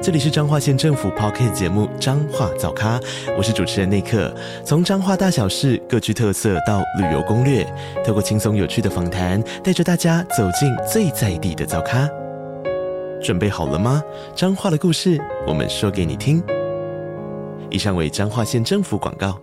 这里是彰化县政府 Podcast 节目《彰化早咖》，我是主持人内克。从彰化大小事各具特色到旅游攻略，透过轻松有趣的访谈，带着大家走进最在地的早咖。准备好了吗？彰化的故事，我们说给你听。以上为彰化县政府广告。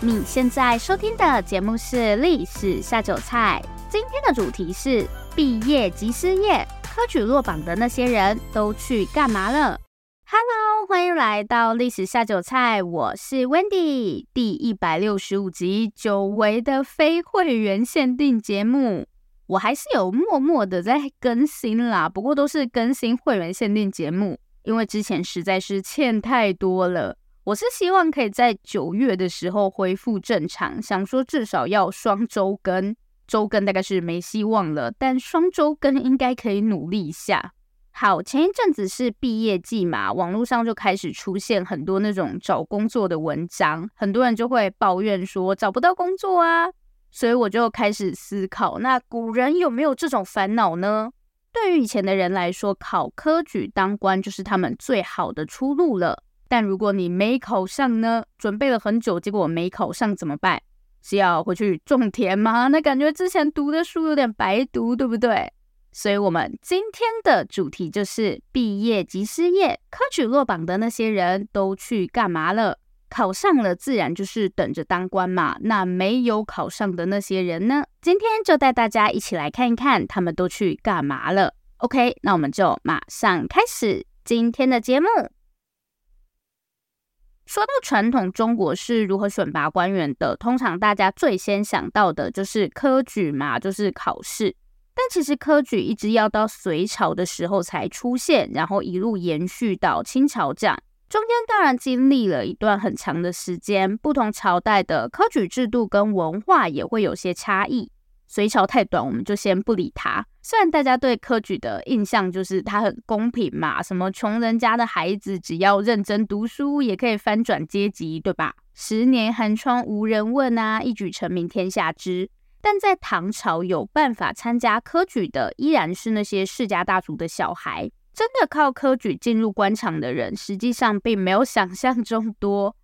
你现在收听的节目是《历史下酒菜》，今天的主题是毕业即失业。科举落榜的那些人都去干嘛了？Hello，欢迎来到历史下酒菜，我是 Wendy，第一百六十五集，久违的非会员限定节目，我还是有默默的在更新啦，不过都是更新会员限定节目，因为之前实在是欠太多了。我是希望可以在九月的时候恢复正常，想说至少要双周更。周更大概是没希望了，但双周更应该可以努力一下。好，前一阵子是毕业季嘛，网络上就开始出现很多那种找工作的文章，很多人就会抱怨说找不到工作啊，所以我就开始思考，那古人有没有这种烦恼呢？对于以前的人来说，考科举当官就是他们最好的出路了。但如果你没考上呢？准备了很久，结果没考上怎么办？是要回去种田吗？那感觉之前读的书有点白读，对不对？所以，我们今天的主题就是毕业即失业，科举落榜的那些人都去干嘛了？考上了自然就是等着当官嘛。那没有考上的那些人呢？今天就带大家一起来看一看，他们都去干嘛了。OK，那我们就马上开始今天的节目。说到传统中国是如何选拔官员的，通常大家最先想到的就是科举嘛，就是考试。但其实科举一直要到隋朝的时候才出现，然后一路延续到清朝这样，中间当然经历了一段很长的时间，不同朝代的科举制度跟文化也会有些差异。隋朝太短，我们就先不理他。虽然大家对科举的印象就是它很公平嘛，什么穷人家的孩子只要认真读书，也可以翻转阶级，对吧？十年寒窗无人问啊，一举成名天下知。但在唐朝，有办法参加科举的，依然是那些世家大族的小孩。真的靠科举进入官场的人，实际上并没有想象中多。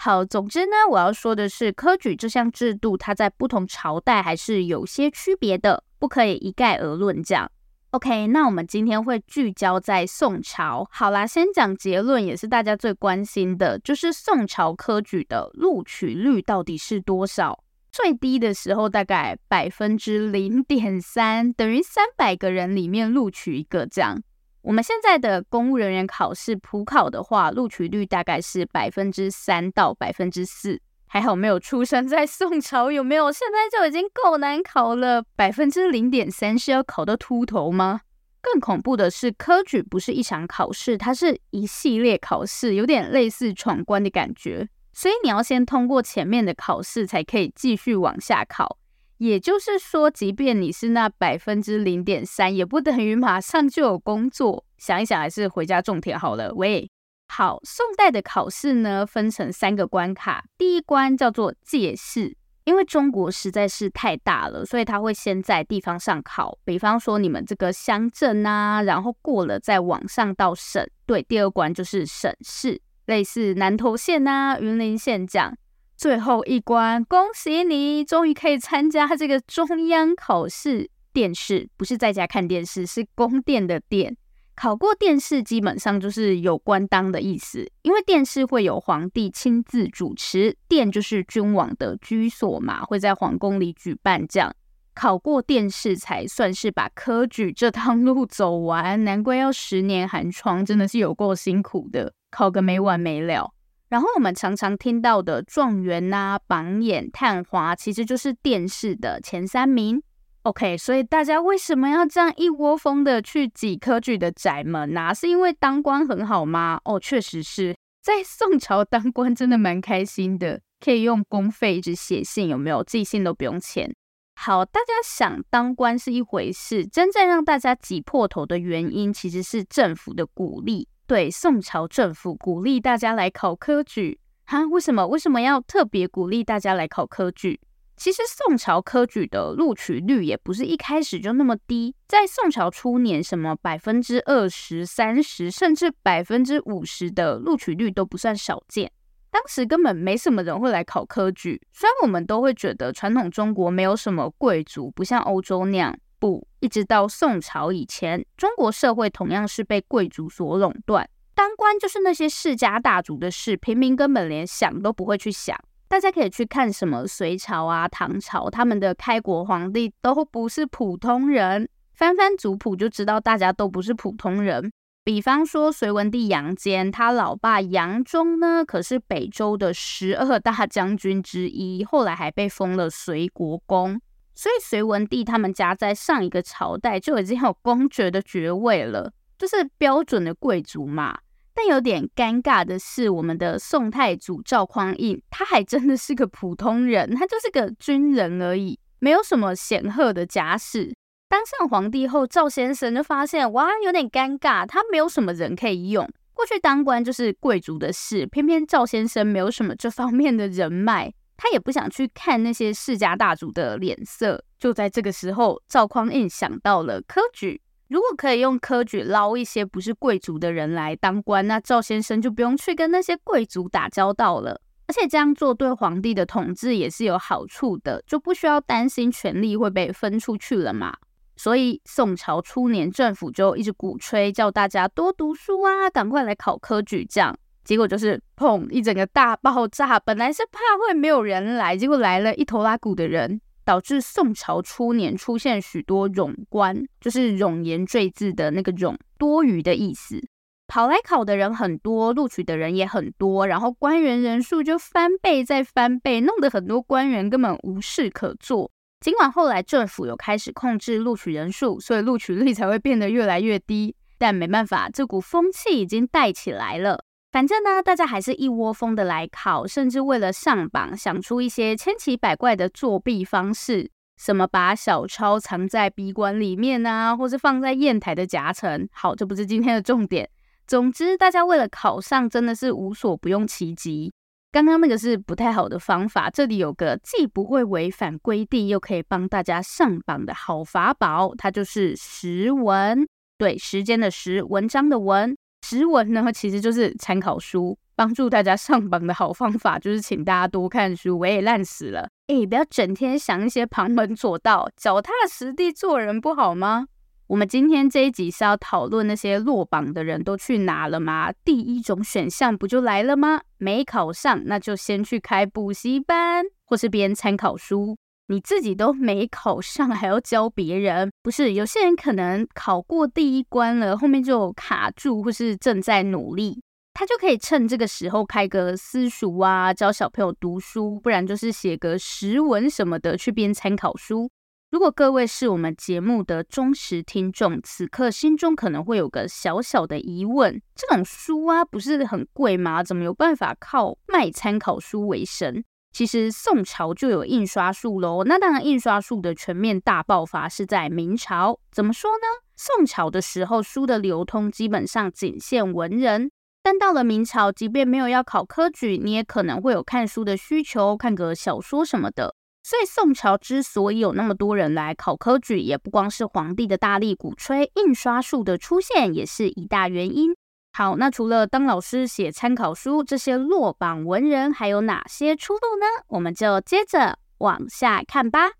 好，总之呢，我要说的是，科举这项制度，它在不同朝代还是有些区别的，不可以一概而论。这样，OK，那我们今天会聚焦在宋朝。好啦，先讲结论，也是大家最关心的，就是宋朝科举的录取率到底是多少？最低的时候大概百分之零点三，等于三百个人里面录取一个这样。我们现在的公务人员考试普考的话，录取率大概是百分之三到百分之四。还好没有出生在宋朝，有没有？现在就已经够难考了，百分之零点三是要考到秃头吗？更恐怖的是，科举不是一场考试，它是一系列考试，有点类似闯关的感觉。所以你要先通过前面的考试，才可以继续往下考。也就是说，即便你是那百分之零点三，也不等于马上就有工作。想一想，还是回家种田好了。喂，好，宋代的考试呢，分成三个关卡。第一关叫做借试，因为中国实在是太大了，所以他会先在地方上考。比方说你们这个乡镇啊，然后过了再往上到省。对，第二关就是省试，类似南投县啊、云林县这样。最后一关，恭喜你，终于可以参加这个中央考试。殿试不是在家看电视，是宫殿的殿。考过殿试，基本上就是有官当的意思。因为殿试会有皇帝亲自主持，殿就是君王的居所嘛，会在皇宫里举办。这样考过殿试，才算是把科举这趟路走完。难怪要十年寒窗，真的是有够辛苦的，考个没完没了。然后我们常常听到的状元呐、榜眼、探花，其实就是殿试的前三名。OK，所以大家为什么要这样一窝蜂的去挤科举的窄门呐？是因为当官很好吗？哦，确实是在宋朝当官真的蛮开心的，可以用公费一直写信，有没有？寄信都不用钱。好，大家想当官是一回事，真正让大家挤破头的原因，其实是政府的鼓励。对，宋朝政府鼓励大家来考科举，哈？为什么？为什么要特别鼓励大家来考科举？其实宋朝科举的录取率也不是一开始就那么低，在宋朝初年，什么百分之二十、三十，甚至百分之五十的录取率都不算少见。当时根本没什么人会来考科举，虽然我们都会觉得传统中国没有什么贵族，不像欧洲那样。不，一直到宋朝以前，中国社会同样是被贵族所垄断，当官就是那些世家大族的事，平民根本连想都不会去想。大家可以去看什么隋朝啊、唐朝，他们的开国皇帝都不是普通人，翻翻族谱就知道大家都不是普通人。比方说，隋文帝杨坚，他老爸杨忠呢，可是北周的十二大 将军之一，后来还被封了隋国公。所以隋文帝他们家在上一个朝代就已经有公爵的爵位了，就是标准的贵族嘛。但有点尴尬的是，我们的宋太祖赵匡胤，他还真的是个普通人，他就是个军人而已，没有什么显赫的家世。当上皇帝后，赵先生就发现哇，有点尴尬，他没有什么人可以用。过去当官就是贵族的事，偏偏赵先生没有什么这方面的人脉，他也不想去看那些世家大族的脸色。就在这个时候，赵匡胤想到了科举，如果可以用科举捞一些不是贵族的人来当官，那赵先生就不用去跟那些贵族打交道了。而且这样做对皇帝的统治也是有好处的，就不需要担心权力会被分出去了嘛。所以宋朝初年，政府就一直鼓吹，叫大家多读书啊，赶快来考科举。这样结果就是砰，一整个大爆炸。本来是怕会没有人来，结果来了一头拉库的人，导致宋朝初年出现许多冗官，就是冗言赘字的那个冗，多余的意思。跑来考的人很多，录取的人也很多，然后官员人数就翻倍再翻倍，弄得很多官员根本无事可做。尽管后来政府有开始控制录取人数，所以录取率才会变得越来越低。但没办法，这股风气已经带起来了。反正呢，大家还是一窝蜂的来考，甚至为了上榜，想出一些千奇百怪的作弊方式，什么把小抄藏在笔管里面啊，或是放在砚台的夹层。好，这不是今天的重点。总之，大家为了考上，真的是无所不用其极。刚刚那个是不太好的方法，这里有个既不会违反规定，又可以帮大家上榜的好法宝，它就是时文。对，时间的时，文章的文，时文呢其实就是参考书，帮助大家上榜的好方法就是请大家多看书。我也烂死了，哎，不要整天想一些旁门左道，脚踏实地做人不好吗？我们今天这一集是要讨论那些落榜的人都去哪了吗？第一种选项不就来了吗？没考上，那就先去开补习班，或是编参考书。你自己都没考上，还要教别人？不是，有些人可能考过第一关了，后面就卡住，或是正在努力，他就可以趁这个时候开个私塾啊，教小朋友读书，不然就是写个时文什么的去编参考书。如果各位是我们节目的忠实听众，此刻心中可能会有个小小的疑问：这种书啊，不是很贵吗？怎么有办法靠卖参考书为生？其实宋朝就有印刷术喽。那当然，印刷术的全面大爆发是在明朝。怎么说呢？宋朝的时候，书的流通基本上仅限文人，但到了明朝，即便没有要考科举，你也可能会有看书的需求，看个小说什么的。所以宋朝之所以有那么多人来考科举，也不光是皇帝的大力鼓吹，印刷术的出现也是一大原因。好，那除了当老师写参考书，这些落榜文人还有哪些出路呢？我们就接着往下看吧。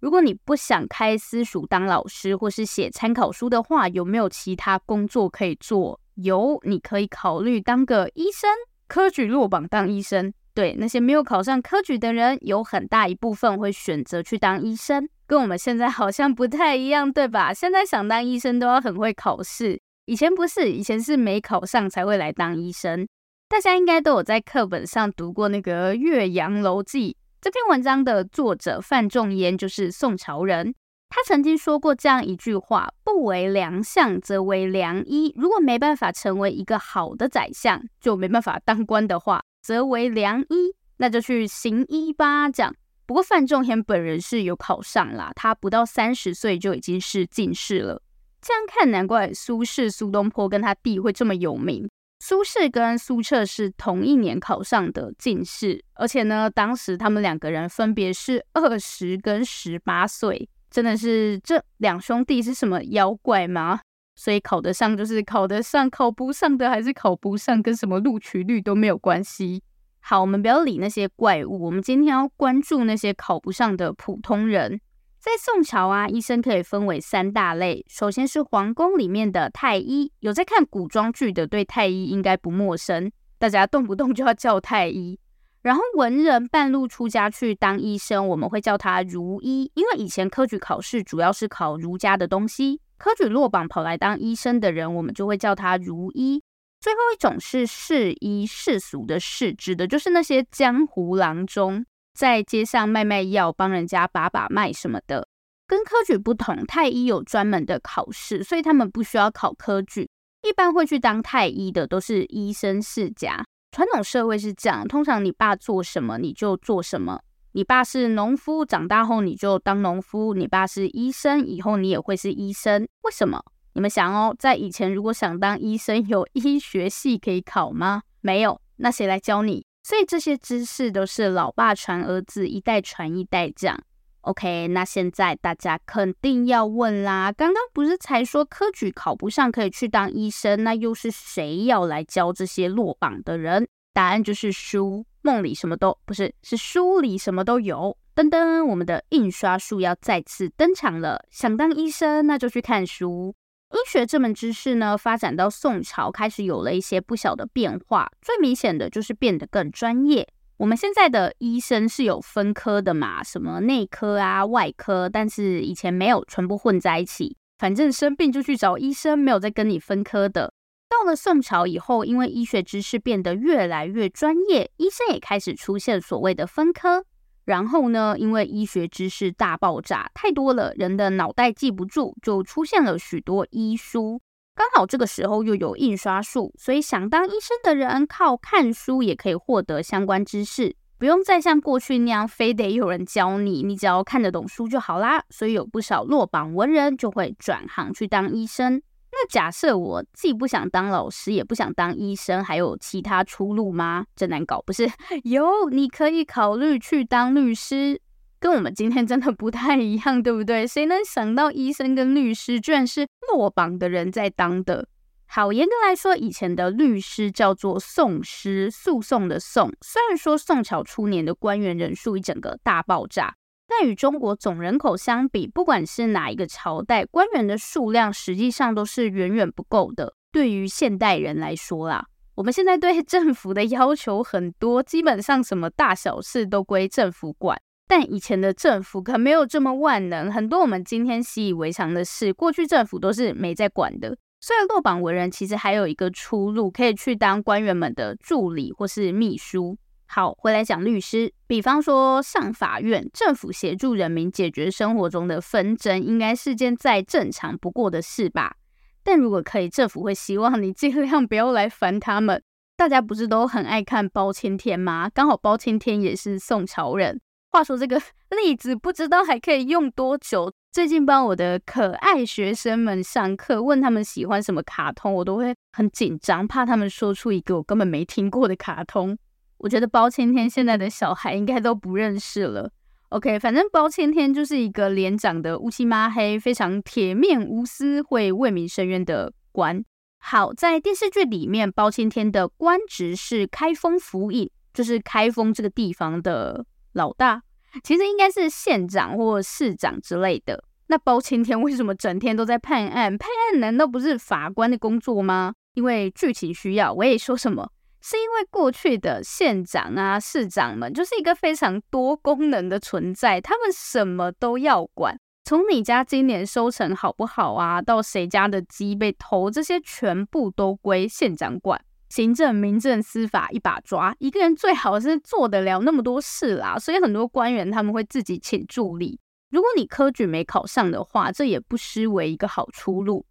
如果你不想开私塾当老师，或是写参考书的话，有没有其他工作可以做？有，你可以考虑当个医生，科举落榜当医生。对，那些没有考上科举的人，有很大一部分会选择去当医生，跟我们现在好像不太一样，对吧？现在想当医生都要很会考试，以前不是，以前是没考上才会来当医生。大家应该都有在课本上读过那个《岳阳楼记》这篇文章的作者范仲淹就是宋朝人，他曾经说过这样一句话：“不为良相，则为良医。如果没办法成为一个好的宰相，就没办法当官的话。”则为良医，那就去行医吧。这样。不过范仲淹本人是有考上啦，他不到三十岁就已经是进士了。这样看，难怪苏轼、苏东坡跟他弟会这么有名。苏轼跟苏辙是同一年考上的进士，而且呢，当时他们两个人分别是二十跟十八岁，真的是这两兄弟是什么妖怪吗？所以考得上就是考得上，考不上的还是考不上，跟什么录取率都没有关系。好，我们不要理那些怪物，我们今天要关注那些考不上的普通人。在宋朝啊，医生可以分为三大类。首先是皇宫里面的太医，有在看古装剧的，对太医应该不陌生，大家动不动就要叫太医。然后文人半路出家去当医生，我们会叫他儒医，因为以前科举考试主要是考儒家的东西，科举落榜跑来当医生的人，我们就会叫他儒医。最后一种是士医，世俗的世，指的就是那些江湖郎中。在街上卖卖药，帮人家把把脉什么的，跟科举不同。太医有专门的考试，所以他们不需要考科举。一般会去当太医的都是医生世家。传统社会是这样，通常你爸做什么你就做什么。你爸是农夫，长大后你就当农夫；你爸是医生，以后你也会是医生。为什么？你们想哦，在以前如果想当医生，有医学系可以考吗？没有，那谁来教你？所以这些知识都是老爸传儿子，一代传一代这样。OK，那现在大家肯定要问啦，刚刚不是才说科举考不上可以去当医生，那又是谁要来教这些落榜的人？答案就是书，梦里什么都不是，是书里什么都有。噔噔，我们的印刷术要再次登场了。想当医生，那就去看书。医学这门知识呢，发展到宋朝开始有了一些不小的变化。最明显的就是变得更专业。我们现在的医生是有分科的嘛，什么内科啊、外科，但是以前没有，全部混在一起。反正生病就去找医生，没有再跟你分科的。到了宋朝以后，因为医学知识变得越来越专业，医生也开始出现所谓的分科。然后呢，因为医学知识大爆炸，太多了，人的脑袋记不住，就出现了许多医书。刚好这个时候又有印刷术，所以想当医生的人靠看书也可以获得相关知识，不用再像过去那样非得有人教你，你只要看得懂书就好啦。所以有不少落榜文人就会转行去当医生。那假设我既不想当老师，也不想当医生，还有其他出路吗？真难搞，不是？有，你可以考虑去当律师，跟我们今天真的不太一样，对不对？谁能想到医生跟律师居然是落榜的人在当的？好，严格来说，以前的律师叫做讼师，诉讼的讼。虽然说宋朝初年的官员人数一整个大爆炸。但与中国总人口相比，不管是哪一个朝代，官员的数量实际上都是远远不够的。对于现代人来说啦，我们现在对政府的要求很多，基本上什么大小事都归政府管。但以前的政府可没有这么万能，很多我们今天习以为常的事，过去政府都是没在管的。所以落榜文人其实还有一个出路，可以去当官员们的助理或是秘书。好，回来讲律师。比方说上法院，政府协助人民解决生活中的纷争，应该是件再正常不过的事吧？但如果可以，政府会希望你尽量不要来烦他们。大家不是都很爱看包青天吗？刚好包青天也是宋朝人。话说这个 例子不知道还可以用多久？最近帮我的可爱学生们上课，问他们喜欢什么卡通，我都会很紧张，怕他们说出一个我根本没听过的卡通。我觉得包青天现在的小孩应该都不认识了。OK，反正包青天就是一个脸长得乌漆嘛黑、非常铁面无私、会为民伸冤的官。好，在电视剧里面，包青天的官职是开封府尹，就是开封这个地方的老大，其实应该是县长或市长之类的。那包青天为什么整天都在判案？判案难道不是法官的工作吗？因为剧情需要，我也说什么。是因为过去的县长啊、市长们就是一个非常多功能的存在，他们什么都要管，从你家今年收成好不好啊，到谁家的鸡被偷，这些全部都归县长管。行政、民政、司法一把抓，一个人最好是做得了那么多事啦。所以很多官员他们会自己请助理。如果你科举没考上的话，这也不失为一个好出路。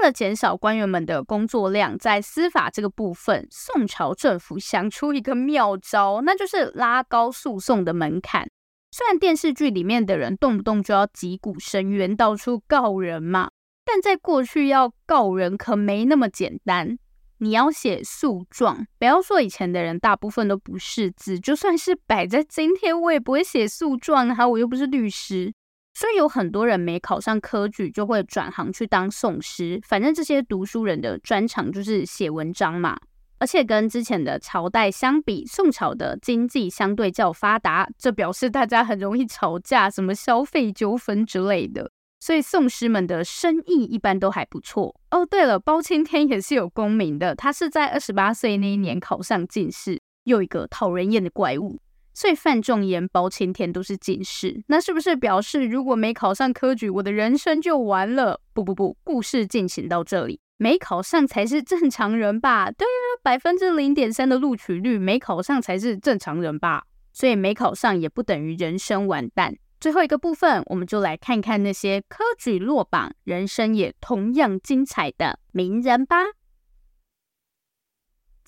为了减少官员们的工作量，在司法这个部分，宋朝政府想出一个妙招，那就是拉高诉讼的门槛。虽然电视剧里面的人动不动就要击鼓申冤，到处告人嘛，但在过去要告人可没那么简单。你要写诉状，不要说以前的人大部分都不识字，就算是摆在今天，我也不会写诉状啊，我又不是律师。所以有很多人没考上科举，就会转行去当讼师。反正这些读书人的专长就是写文章嘛。而且跟之前的朝代相比，宋朝的经济相对较发达，这表示大家很容易吵架，什么消费纠纷之类的。所以宋师们的生意一般都还不错哦。对了，包青天也是有功名的，他是在二十八岁那一年考上进士，又一个讨人厌的怪物。所以范仲淹、包青天都是进士，那是不是表示如果没考上科举，我的人生就完了？不不不，故事进行到这里，没考上才是正常人吧？对啊，百分之零点三的录取率，没考上才是正常人吧？所以没考上也不等于人生完蛋。最后一个部分，我们就来看看那些科举落榜、人生也同样精彩的名人吧。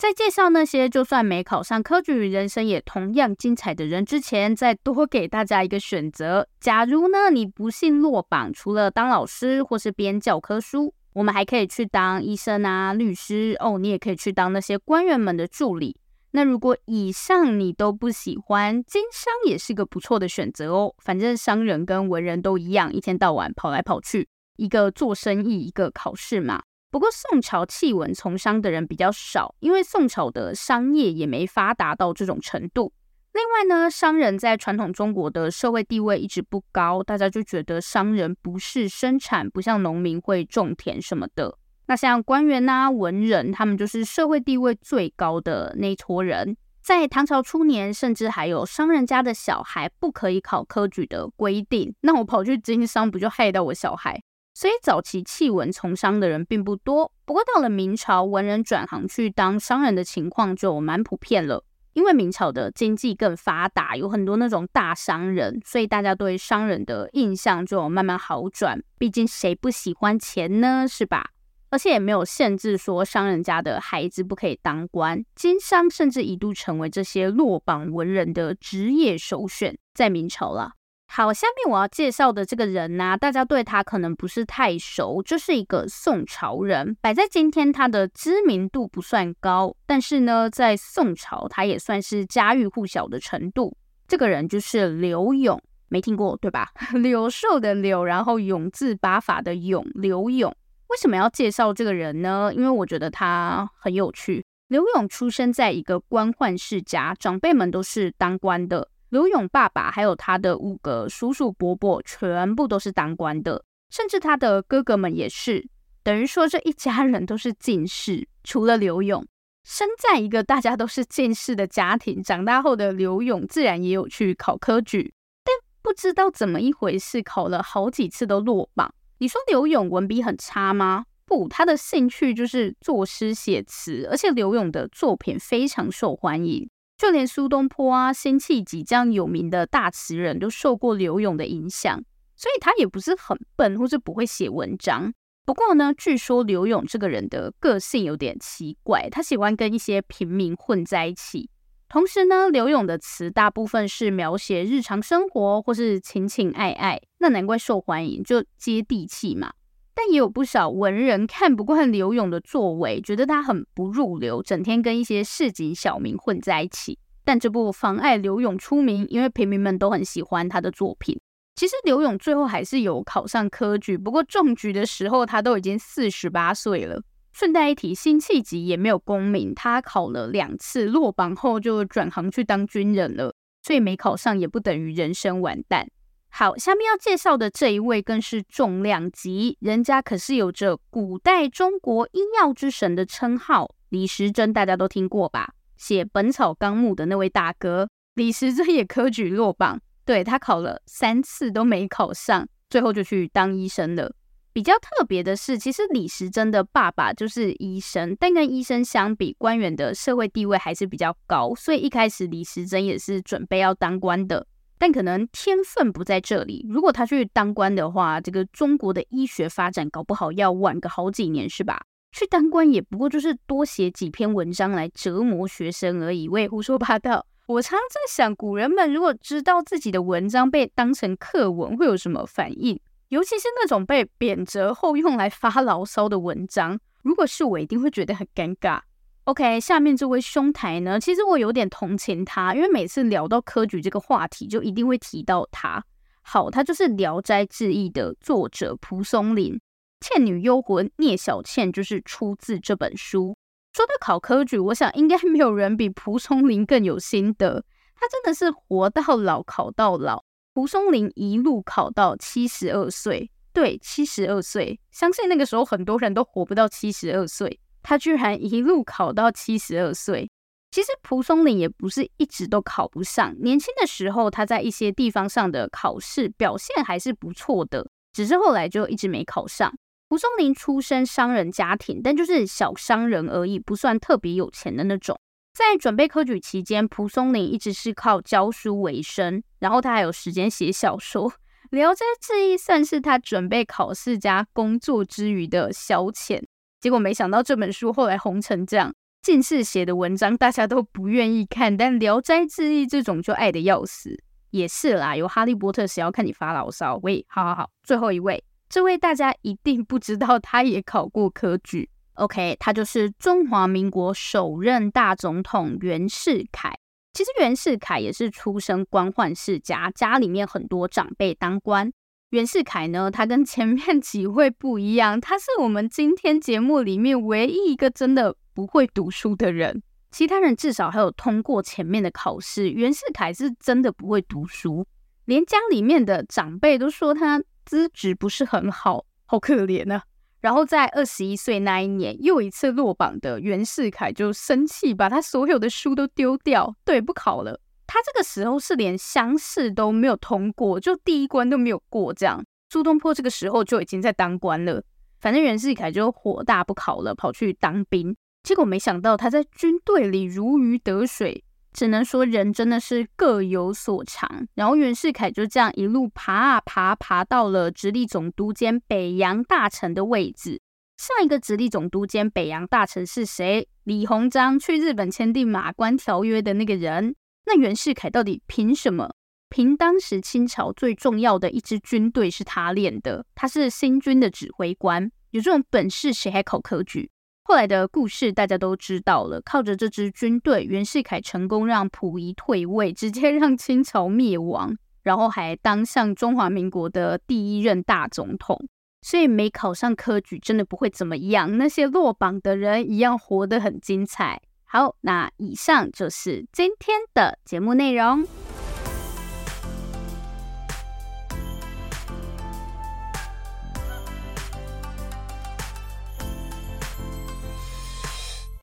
在介绍那些就算没考上科举、人生也同样精彩的人之前，再多给大家一个选择：假如呢，你不幸落榜，除了当老师或是编教科书，我们还可以去当医生啊、律师哦，你也可以去当那些官员们的助理。那如果以上你都不喜欢，经商也是个不错的选择哦。反正商人跟文人都一样，一天到晚跑来跑去，一个做生意，一个考试嘛。不过宋朝弃文从商的人比较少，因为宋朝的商业也没发达到这种程度。另外呢，商人在传统中国的社会地位一直不高，大家就觉得商人不是生产，不像农民会种田什么的。那像官员呐、啊、文人，他们就是社会地位最高的那撮人。在唐朝初年，甚至还有商人家的小孩不可以考科举的规定。那我跑去经商，不就害到我小孩？所以早期弃文从商的人并不多。不过到了明朝，文人转行去当商人的情况就蛮普遍了。因为明朝的经济更发达，有很多那种大商人，所以大家对商人的印象就慢慢好转。毕竟谁不喜欢钱呢？是吧？而且也没有限制说商人家的孩子不可以当官，经商甚至一度成为这些落榜文人的职业首选，在明朝了。好，下面我要介绍的这个人呢、大家对他可能不是太熟，就是一个宋朝人，摆在今天他的知名度不算高，但是呢，在宋朝他也算是家喻户晓的程度。这个人就是柳永，没听过对吧？柳寿的柳，然后永字八法的永，柳永。为什么要介绍这个人呢？因为我觉得他很有趣。柳永出生在一个官宦世家，长辈们都是当官的。刘勇爸爸还有他的五个叔叔伯伯，全部都是当官的，甚至他的哥哥们也是。等于说这一家人都是进士，除了刘勇。生在一个大家都是进士的家庭，长大后的刘勇自然也有去考科举，但不知道怎么一回事，考了好几次都落榜。你说刘勇文笔很差吗？不，他的兴趣就是作诗写词，而且刘勇的作品非常受欢迎，就连苏东坡啊、辛弃疾这样有名的大词人都受过柳永的影响，所以他也不是很笨或是不会写文章。不过呢，据说柳永这个人的个性有点奇怪，他喜欢跟一些平民混在一起。同时呢，柳永的词大部分是描写日常生活或是情情爱爱，那难怪受欢迎，就接地气嘛。但也有不少文人看不惯柳永的作为，觉得他很不入流，整天跟一些市井小民混在一起。但这不妨碍柳永出名，因为平民们都很喜欢他的作品。其实柳永最后还是有考上科举，不过中举的时候他都已经四十八岁了。顺带一提，辛弃疾也没有功名，他考了两次，落榜后就转行去当军人了，所以没考上也不等于人生完蛋。好，下面要介绍的这一位更是重量级，人家可是有着古代中国医药之神的称号，李时珍大家都听过吧？写《本草纲目》的那位大哥，李时珍也科举落榜，对，他考了三次都没考上，最后就去当医生了。比较特别的是，其实李时珍的爸爸就是医生，但跟医生相比，官员的社会地位还是比较高，所以一开始李时珍也是准备要当官的。但可能天分不在这里。如果他去当官的话，这个中国的医学发展搞不好要晚个好几年，是吧？去当官也不过就是多写几篇文章来折磨学生而已。我也胡说八道。我常常在想，古人们如果知道自己的文章被当成课文，会有什么反应？尤其是那种被贬谪后用来发牢骚的文章，如果是我，一定会觉得很尴尬。OK，下面这位兄台呢，其实我有点同情他，因为每次聊到科举这个话题，就一定会提到他。好，他就是《聊斋志异》的作者蒲松龄，《倩女幽魂》聂小倩就是出自这本书。说到考科举，我想应该没有人比蒲松龄更有心得。他真的是活到老考到老，蒲松龄一路考到七十二岁，对，七十二岁，相信那个时候很多人都活不到七十二岁。他居然一路考到七十二岁。其实蒲松龄也不是一直都考不上，年轻的时候他在一些地方上的考试表现还是不错的，只是后来就一直没考上。蒲松龄出身商人家庭，但就是小商人而已，不算特别有钱的那种。在准备科举期间，蒲松龄一直是靠教书为生，然后他还有时间写小说，《聊斋志异》算是他准备考试加工作之余的消遣。结果没想到这本书后来红成这样，进士写的文章大家都不愿意看，但《聊斋志异》这种就爱得要死。也是啦，有哈利波特谁要看你发牢骚？喂，好好好，最后一位，这位大家一定不知道，他也考过科举。OK，他就是中华民国首任大总统袁世凯。其实袁世凯也是出身官宦世家，家里面很多长辈当官。袁世凯呢，他跟前面几位不一样，他是我们今天节目里面唯一一个真的不会读书的人。其他人至少还有通过前面的考试，袁世凯是真的不会读书，连家里面的长辈都说他资质不是很好，好可怜啊。然后在二十一岁那一年，又一次落榜的袁世凯就生气，把他所有的书都丢掉，对，不考了。他这个时候是连乡试都没有通过，就第一关都没有过。这样，苏东坡这个时候就已经在当官了。反正袁世凯就火大不考了，跑去当兵。结果没想到他在军队里如鱼得水，只能说人真的是各有所长。然后袁世凯就这样一路爬啊爬，爬到了直隶总督兼北洋大臣的位置。上一个直隶总督兼北洋大臣是谁？李鸿章去日本签订马关条约的那个人。那袁世凯到底凭什么？凭当时清朝最重要的一支军队是他练的，他是新军的指挥官，有这种本事谁还考科举？后来的故事大家都知道了，靠着这支军队，袁世凯成功让溥仪退位，直接让清朝灭亡，然后还当上中华民国的第一任大总统。所以没考上科举真的不会怎么样，那些落榜的人一样活得很精彩。好，那以上就是今天的节目内容。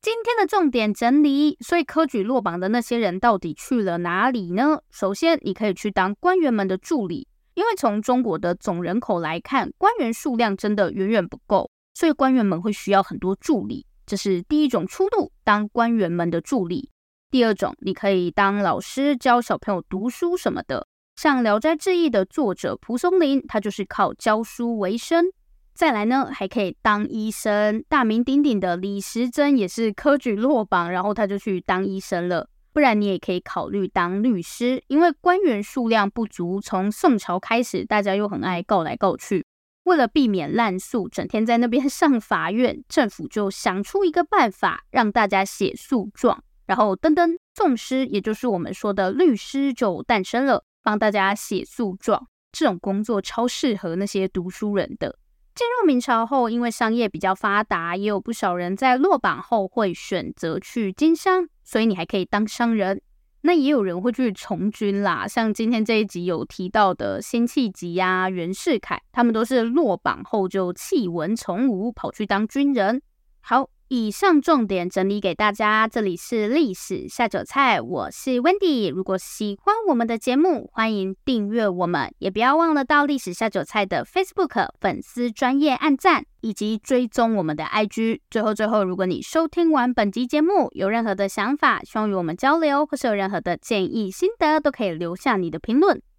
今天的重点整理，所以科举落榜的那些人到底去了哪里呢？首先，你可以去当官员们的助理，因为从中国的总人口来看，官员数量真的远远不够，所以官员们会需要很多助理。这是第一种出路，当官员们的助理。第二种，你可以当老师，教小朋友读书什么的。像《聊斋志异》的作者蒲松龄，他就是靠教书为生。再来呢，还可以当医生，大名鼎鼎的李时珍也是科举落榜，然后他就去当医生了。不然你也可以考虑当律师，因为官员数量不足，从宋朝开始，大家又很爱告来告去。为了避免滥诉，整天在那边上法院，政府就想出一个办法，让大家写诉状，然后噔噔，讼师，也就是我们说的律师就诞生了，帮大家写诉状。这种工作超适合那些读书人的。进入明朝后，因为商业比较发达，也有不少人在落榜后会选择去经商，所以你还可以当商人。那也有人会去从军啦，像今天这一集有提到的辛弃疾呀、袁世凯，他们都是落榜后就弃文从武，跑去当军人。好，以上重点整理给大家，这里是历史下酒菜，我是 Wendy。如果喜欢我们的节目，欢迎订阅我们，也不要忘了到历史下酒菜的 Facebook 粉丝专业按赞，以及追踪我们的 IG。最后最后，如果你收听完本集节目，有任何的想法，希望与我们交流，或是有任何的建议心得，都可以留下你的评论。